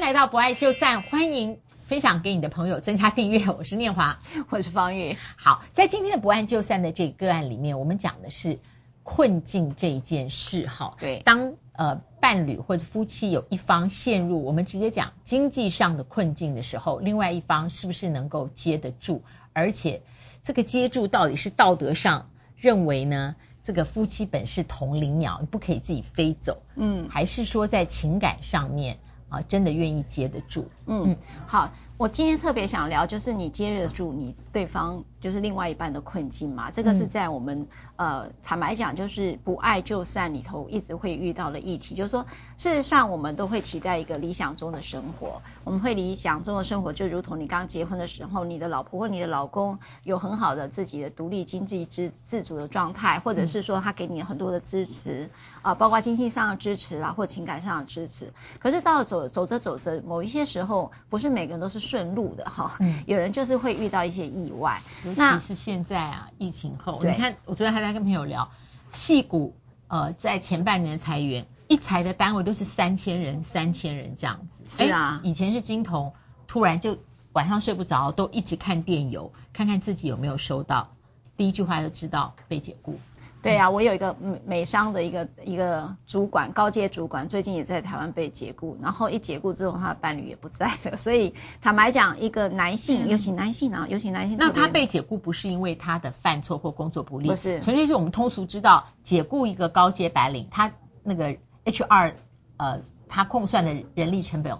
迎来到不爱就散，欢迎分享给你的朋友，增加订阅。我是念华，我是方玉。好，在今天的不爱就散的这个个案里面，我们讲的是困境这一件事。哈，对，当呃伴侣或者夫妻有一方陷入我们直接讲经济上的困境的时候，另外一方是不是能够接得住？而且这个接住到底是道德上认为呢？这个夫妻本是同林鸟，你不可以自己飞走，嗯，还是说在情感上面啊，真的愿意接得住？嗯，好。我今天特别想聊，就是你接得住你对方就是另外一半的困境嘛？这个是在我们、嗯、呃坦白讲，就是不爱就散里头一直会遇到的议题。就是说，事实上我们都会期待一个理想中的生活，我们会理想中的生活就如同你刚结婚的时候，你的老婆或你的老公有很好的自己的独立经济自自主的状态，或者是说他给你很多的支持啊、呃，包括经济上的支持啊，或情感上的支持。可是到了走走着走着，某一些时候，不是每个人都是。顺路的哈，嗯，有人就是会遇到一些意外，尤其是现在啊，疫情后，你看，我昨天还在跟朋友聊，戏骨呃，在前半年裁员，一裁的单位都是三千人，三千人这样子，是啊，以前是金童，突然就晚上睡不着，都一直看电邮，看看自己有没有收到，第一句话就知道被解雇。对呀、啊，我有一个美美商的一个一个主管，高阶主管，最近也在台湾被解雇，然后一解雇之后，他的伴侣也不在了，所以坦白讲，一个男性，尤其男性啊，尤其男性，那他被解雇不是因为他的犯错或工作不力，不是，纯粹是我们通俗知道，解雇一个高阶白领，他那个 HR 呃，他控算的人力成本，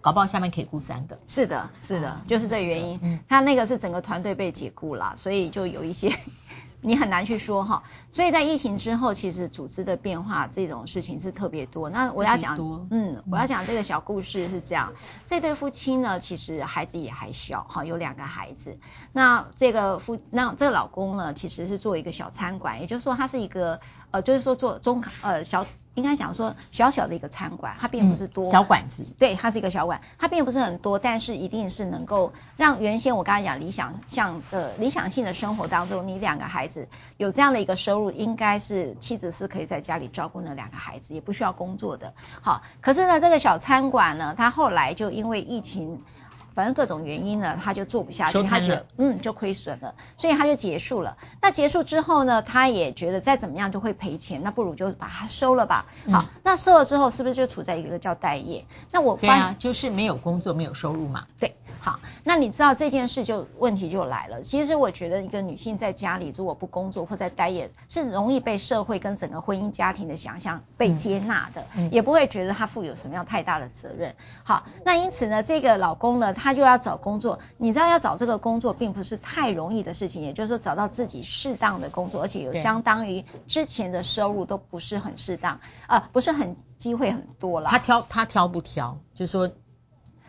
搞不好下面可以雇三个，是的，是的，就是这个原因，嗯，他那个是整个团队被解雇了，所以就有一些。你很难去说哈，所以在疫情之后，其实组织的变化这种事情是特别多。那我要讲，嗯，我要讲这个小故事是这样，这对夫妻呢，其实孩子也还小哈，有两个孩子。那这个夫，那这个老公呢，其实是做一个小餐馆，也就是说他是一个，呃，就是说做中呃小。应该讲说小小的一个餐馆，它并不是多、嗯、小馆子，对，它是一个小馆，它并不是很多，但是一定是能够让原先我刚才讲理想像的理想性的生活当中，你两个孩子有这样的一个收入，应该是妻子是可以在家里照顾那两个孩子，也不需要工作的。好，可是呢，这个小餐馆呢，它后来就因为疫情。反正各种原因呢，他就做不下去，他就嗯就亏损了，所以他就结束了。那结束之后呢，他也觉得再怎么样就会赔钱，那不如就把它收了吧。好，嗯、那收了之后是不是就处在一个叫待业？那我对啊，就是没有工作，没有收入嘛。对。好，那你知道这件事就问题就来了。其实我觉得一个女性在家里如果不工作或在待业，是容易被社会跟整个婚姻家庭的想象被接纳的，嗯、也不会觉得她负有什么样太大的责任。好，那因此呢，这个老公呢，他就要找工作。你知道要找这个工作并不是太容易的事情，也就是说找到自己适当的工作，而且有相当于之前的收入都不是很适当，啊、呃，不是很机会很多了。他挑他挑不挑，就是说。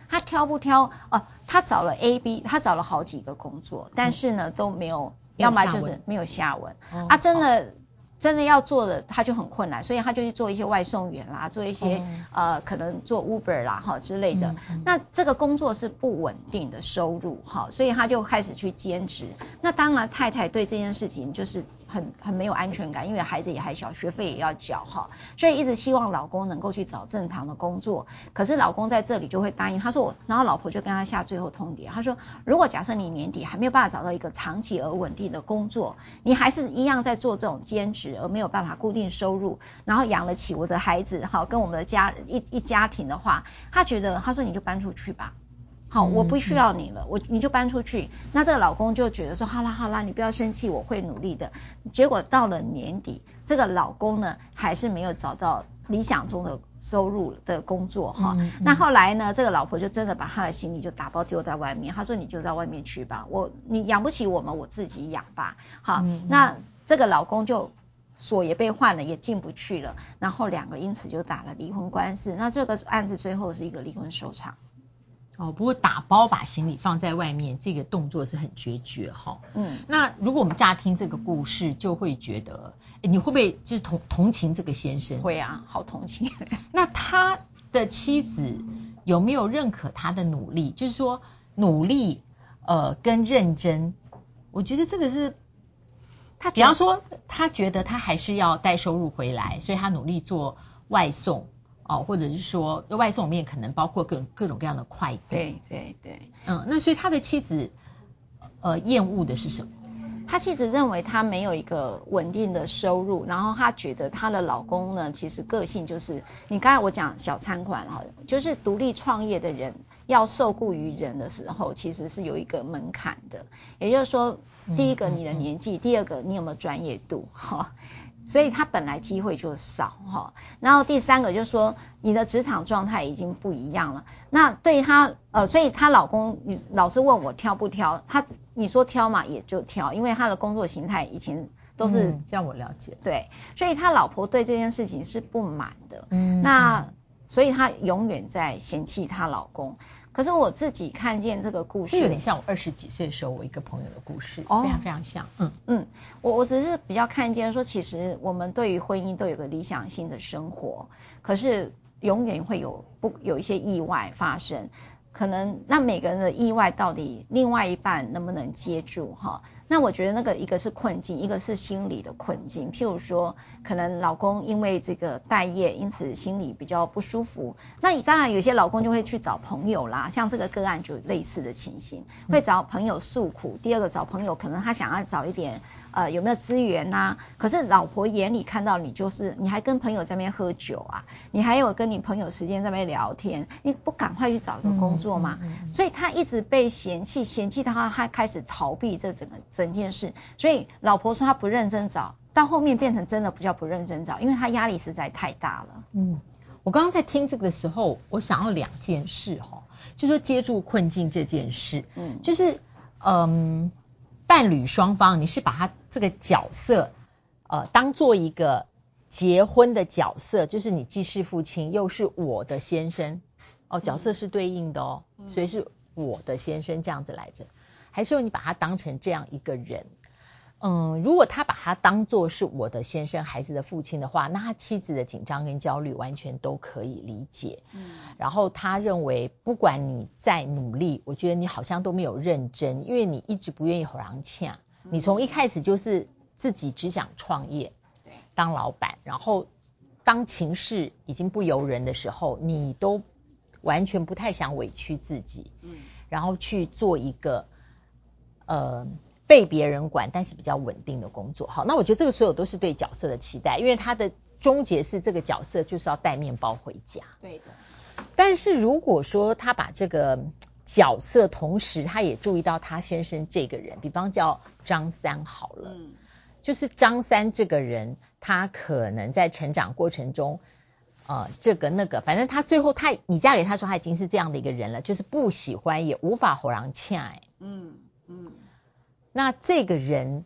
他挑不挑？哦、呃，他找了 A、B，他找了好几个工作，但是呢都没有，要么就是没有下文。哦、啊，真的。真的要做的他就很困难，所以他就去做一些外送员啦，做一些、嗯、呃可能做 Uber 啦哈之类的。嗯嗯、那这个工作是不稳定的收入哈，所以他就开始去兼职。那当然太太对这件事情就是很很没有安全感，因为孩子也还小，学费也要缴哈，所以一直希望老公能够去找正常的工作。可是老公在这里就会答应，他说我，然后老婆就跟他下最后通牒，他说如果假设你年底还没有办法找到一个长期而稳定的工作，你还是一样在做这种兼职。而没有办法固定收入，然后养得起我的孩子，哈，跟我们的家一一家庭的话，他觉得他说你就搬出去吧，好，我不需要你了，我你就搬出去。那这个老公就觉得说好啦好啦，你不要生气，我会努力的。结果到了年底，这个老公呢还是没有找到理想中的收入的工作哈。那后来呢，这个老婆就真的把他的行李就打包丢在外面，他说你就在外面去吧，我你养不起我们，我自己养吧。好，那。这个老公就锁也被换了，也进不去了，然后两个因此就打了离婚官司。那这个案子最后是一个离婚收场。哦，不过打包把行李放在外面，这个动作是很决绝哈、哦。嗯，那如果我们乍听这个故事，就会觉得，你会不会就是同同情这个先生？会啊，好同情。那他的妻子有没有认可他的努力？就是说努力呃跟认真，我觉得这个是。他比方说，他觉得他还是要带收入回来，所以他努力做外送哦，或者是说外送里面可能包括各各种各样的快递。对对对，嗯，那所以他的妻子呃厌恶的是什么？他其实认为他没有一个稳定的收入，然后他觉得她的老公呢，其实个性就是你刚才我讲小餐馆哈，就是独立创业的人要受雇于人的时候，其实是有一个门槛的，也就是说，第一个你的年纪，嗯嗯嗯、第二个你有没有专业度哈。所以他本来机会就少哈，然后第三个就是说你的职场状态已经不一样了。那对他呃，所以她老公你老是问我挑不挑，他你说挑嘛也就挑，因为他的工作形态以前都是、嗯、像我了解，对，所以他老婆对这件事情是不满的，嗯，那所以他永远在嫌弃她老公。可是我自己看见这个故事，有点像我二十几岁的时候我一个朋友的故事，哦、非常非常像。嗯嗯，我我只是比较看见说，其实我们对于婚姻都有个理想性的生活，可是永远会有不有一些意外发生，可能那每个人的意外到底另外一半能不能接住哈？那我觉得那个一个是困境，一个是心理的困境。譬如说，可能老公因为这个待业，因此心里比较不舒服。那你当然有些老公就会去找朋友啦，像这个个案就类似的情形，会找朋友诉苦。第二个找朋友，可能他想要找一点。呃，有没有资源呐、啊？可是老婆眼里看到你就是，你还跟朋友在那边喝酒啊，你还有跟你朋友时间在那边聊天，你不赶快去找个工作吗？嗯嗯嗯、所以他一直被嫌弃，嫌弃他，他开始逃避这整个整件事。所以老婆说他不认真找，到后面变成真的不叫不认真找，因为他压力实在太大了。嗯，我刚刚在听这个的时候，我想要两件事哈，就是说接住困境这件事，嗯，就是嗯。伴侣双方，你是把他这个角色，呃，当做一个结婚的角色，就是你既是父亲又是我的先生，哦，角色是对应的哦，所以是我的先生这样子来着，还是说你把他当成这样一个人？嗯，如果他把他当做是我的先生、孩子的父亲的话，那他妻子的紧张跟焦虑完全都可以理解。嗯，然后他认为，不管你再努力，我觉得你好像都没有认真，因为你一直不愿意吼人恰，你从一开始就是自己只想创业，对，当老板，然后当情势已经不由人的时候，你都完全不太想委屈自己，嗯，然后去做一个，呃。被别人管，但是比较稳定的工作。好，那我觉得这个所有都是对角色的期待，因为他的终结是这个角色就是要带面包回家。对的。但是如果说他把这个角色，同时他也注意到他先生这个人，比方叫张三好了，嗯，就是张三这个人，他可能在成长过程中，呃，这个那个，反正他最后他你嫁给他说他已经是这样的一个人了，就是不喜欢也无法活让欠爱。嗯嗯。那这个人，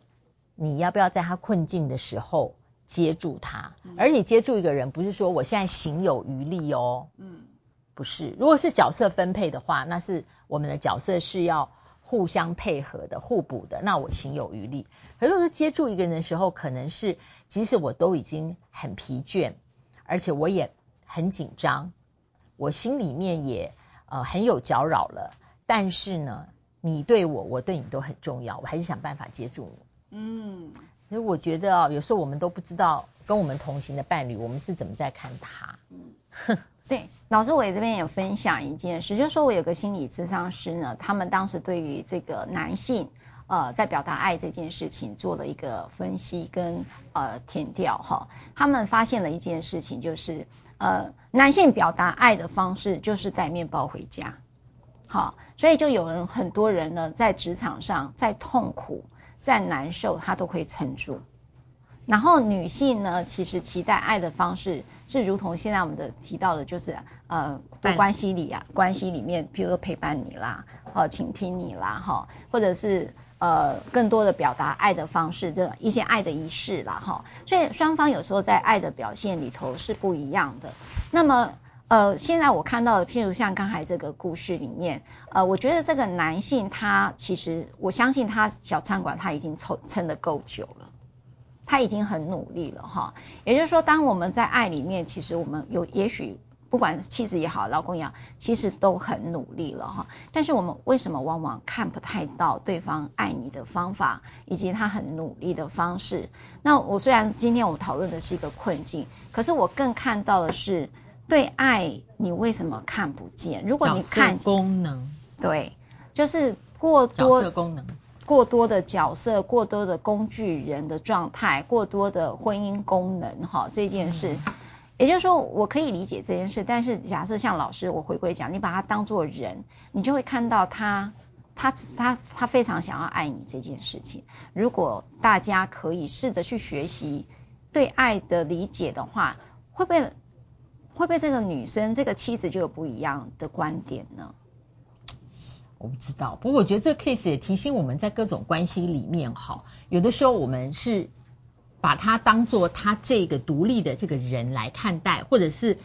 你要不要在他困境的时候接住他？而你接住一个人，不是说我现在行有余力哦，嗯，不是。如果是角色分配的话，那是我们的角色是要互相配合的、互补的。那我行有余力。可是接住一个人的时候，可能是即使我都已经很疲倦，而且我也很紧张，我心里面也呃很有搅扰了，但是呢。你对我，我对你都很重要，我还是想办法接住你。嗯，所以我觉得啊，有时候我们都不知道跟我们同行的伴侣，我们是怎么在看他。嗯，对，老师，我也这边有分享一件事，就是说我有个心理咨商师呢，他们当时对于这个男性呃在表达爱这件事情做了一个分析跟呃填调哈，他们发现了一件事情，就是呃男性表达爱的方式就是带面包回家。好，所以就有人很多人呢，在职场上再痛苦、再难受，他都可以撑住。然后女性呢，其实期待爱的方式是如同现在我们的提到的，就是呃，在关系里啊，关系里面，譬如说陪伴你啦，哦，倾听你啦，哈，或者是呃，更多的表达爱的方式，这一些爱的仪式啦，哈。所以双方有时候在爱的表现里头是不一样的。那么。呃，现在我看到的，譬如像刚才这个故事里面，呃，我觉得这个男性他其实，我相信他小餐馆他已经撑撑得够久了，他已经很努力了哈。也就是说，当我们在爱里面，其实我们有，也许不管妻子也好，老公也好，其实都很努力了哈。但是我们为什么往往看不太到对方爱你的方法，以及他很努力的方式？那我虽然今天我们讨论的是一个困境，可是我更看到的是。对爱你为什么看不见？如果你看功能，对，就是过多角色功能，过多的角色，过多的工具人的状态，过多的婚姻功能，哈，这件事。嗯也就是说，我可以理解这件事，但是假设像老师，我回归讲，你把他当做人，你就会看到他，他他他非常想要爱你这件事情。如果大家可以试着去学习对爱的理解的话，会不会会不会这个女生这个妻子就有不一样的观点呢？我不知道，不过我觉得这个 case 也提醒我们在各种关系里面，哈，有的时候我们是。把他当做他这个独立的这个人来看待，或者是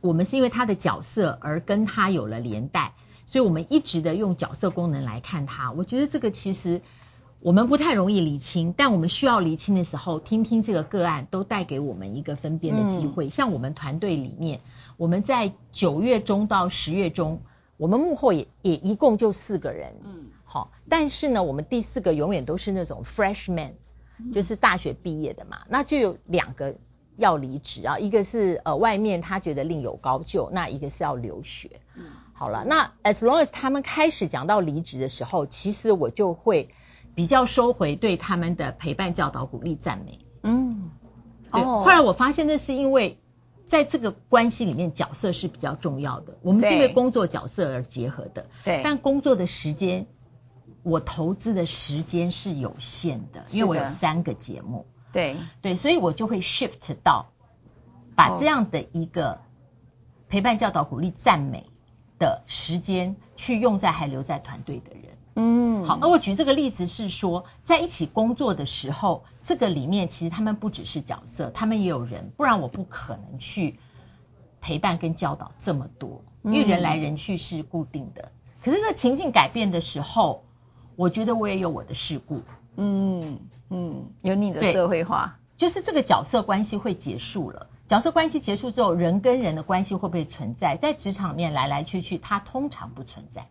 我们是因为他的角色而跟他有了连带，所以我们一直的用角色功能来看他。我觉得这个其实我们不太容易厘清，但我们需要厘清的时候，听听这个个案都带给我们一个分辨的机会。嗯、像我们团队里面，我们在九月中到十月中，我们幕后也也一共就四个人，嗯，好，但是呢，我们第四个永远都是那种 freshman。就是大学毕业的嘛，那就有两个要离职啊，一个是呃外面他觉得另有高就，那一个是要留学。嗯，好了，那 as long as 他们开始讲到离职的时候，其实我就会比较收回对他们的陪伴、教导、鼓励、赞美。嗯，对。哦，后来我发现那是因为在这个关系里面，角色是比较重要的。我们是因为工作角色而结合的。对。但工作的时间。我投资的时间是有限的，因为我有三个节目。对对，所以我就会 shift 到把这样的一个陪伴、教导、鼓励、赞美的时间，去用在还留在团队的人。嗯，好，那我举这个例子是说，在一起工作的时候，这个里面其实他们不只是角色，他们也有人，不然我不可能去陪伴跟教导这么多，因为人来人去是固定的。可是这情境改变的时候。我觉得我也有我的事故，嗯嗯，有你的社会化，就是这个角色关系会结束了。角色关系结束之后，人跟人的关系会不会存在？在职场面来来去去，它通常不存在，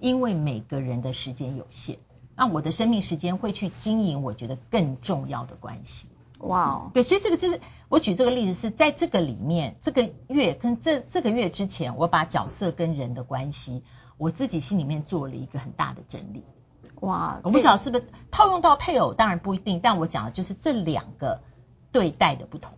因为每个人的时间有限。那我的生命时间会去经营我觉得更重要的关系。哇哦，对，所以这个就是我举这个例子是在这个里面，这个月跟这这个月之前，我把角色跟人的关系，我自己心里面做了一个很大的整理。哇，我不晓得是不是套用到配偶，当然不一定。但我讲的就是这两个对待的不同。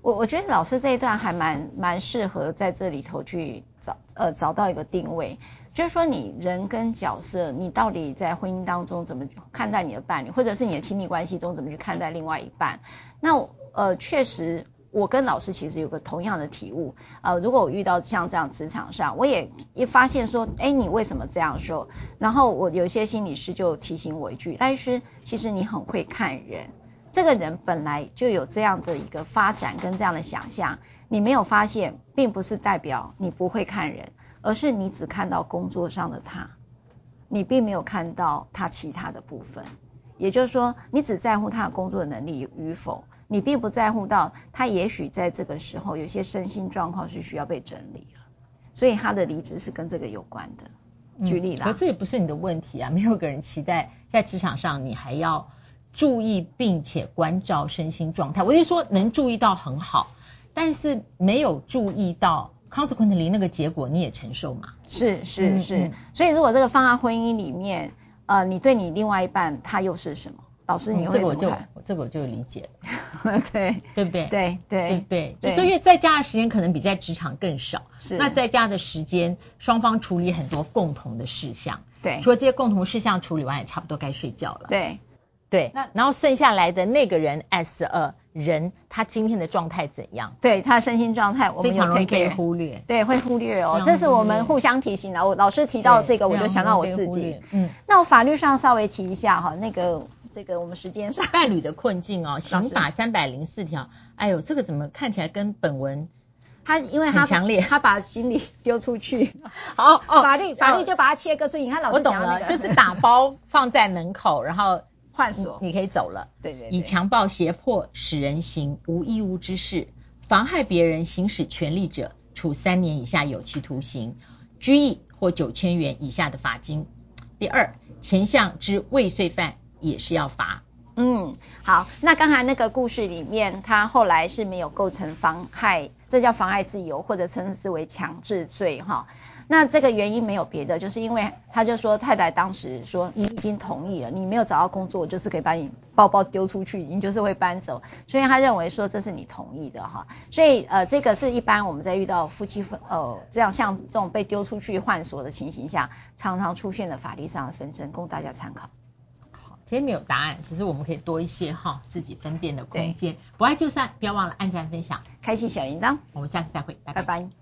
我我觉得老师这一段还蛮蛮适合在这里头去找呃找到一个定位，就是说你人跟角色，你到底在婚姻当中怎么看待你的伴侣，或者是你的亲密关系中怎么去看待另外一半？那呃确实。我跟老师其实有个同样的体悟，呃，如果我遇到像这样职场上，我也一发现说，哎，你为什么这样说？然后我有些心理师就提醒我一句，赖律师，其实你很会看人，这个人本来就有这样的一个发展跟这样的想象，你没有发现，并不是代表你不会看人，而是你只看到工作上的他，你并没有看到他其他的部分，也就是说，你只在乎他的工作能力与否。你并不在乎到他，也许在这个时候有些身心状况是需要被整理了，所以他的离职是跟这个有关的。举例啦，可、嗯、这也不是你的问题啊，没有个人期待在职场上你还要注意并且关照身心状态。我就说能注意到很好，但是没有注意到 consequently 那个结果你也承受嘛？是是是、嗯。嗯，所以如果这个放在婚姻里面，呃，你对你另外一半他又是什么？老师，你这个我就这个我就理解了，对。对不对？对对。对对，就是因为在家的时间可能比在职场更少，是。那在家的时间，双方处理很多共同的事项，对，除了这些共同事项处理完，也差不多该睡觉了，对。对。那然后剩下来的那个人 as a 人，他今天的状态怎样？对，他的身心状态，我们非常容易被忽略，对，会忽略哦，这是我们互相提醒的。我老师提到这个，我就想到我自己，嗯，那我法律上稍微提一下哈，那个。这个我们时间上伴侣的困境哦，刑法三百零四条，哎呦，这个怎么看起来跟本文他因为他很强烈，他把行李丢出去，好哦，法律法律就把它切割出去。你看老师、那个、我懂了，就是打包放在门口，然后换锁，你可以走了。对对，对，以强暴胁迫使人行无义务之事，妨害别人行使权利者，处三年以下有期徒刑、拘役或九千元以下的罚金。第二，前项之未遂犯。也是要罚。嗯，好，那刚才那个故事里面，他后来是没有构成妨害这叫妨害自由，或者称之为强制罪哈。那这个原因没有别的，就是因为他就说太太当时说你已经同意了，你没有找到工作，我就是可以把你包包丢出去，你就是会搬走，所以他认为说这是你同意的哈。所以呃这个是一般我们在遇到夫妻分呃这样像这种被丢出去换锁的情形下，常常出现的法律上的纷争，供大家参考。好，其实没有答案，只是我们可以多一些哈自己分辨的空间。不爱就散，不要忘了按赞分享，开启小铃铛，我们下次再会，拜拜。拜拜。